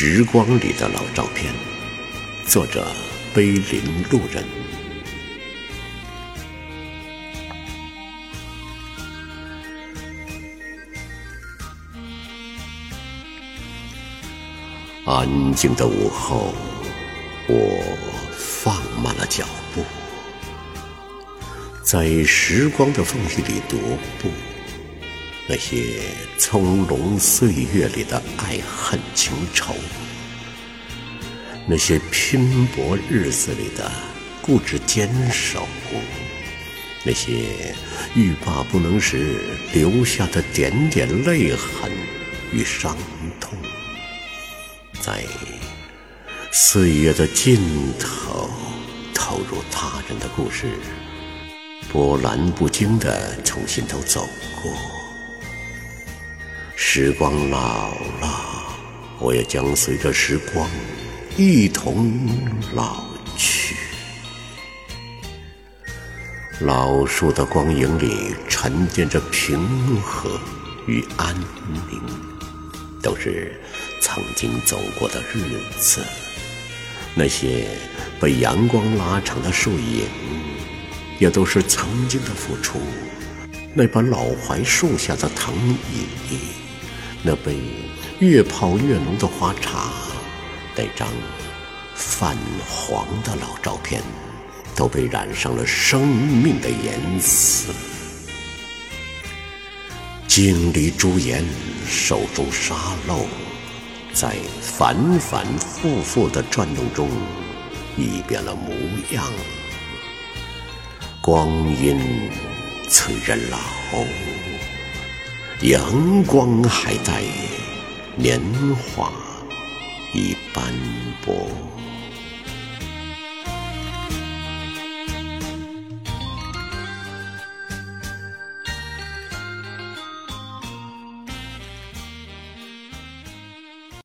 时光里的老照片，作者：碑林路人。安静的午后，我放慢了脚步，在时光的缝隙里踱步。那些葱茏岁月里的爱恨情仇，那些拼搏日子里的固执坚守，那些欲罢不能时留下的点点泪痕与伤痛，在岁月的尽头投入他人的故事，波澜不惊地从心头走过。时光老了，我也将随着时光一同老去。老树的光影里沉淀着平和与安宁，都是曾经走过的日子。那些被阳光拉长的树影，也都是曾经的付出。那把老槐树下的藤椅。那杯越泡越浓的花茶，那张泛黄的老照片，都被染上了生命的颜色。镜里朱颜，手中沙漏，在反反复复的转动中，已变了模样。光阴催人老。阳光还在，年华已斑驳。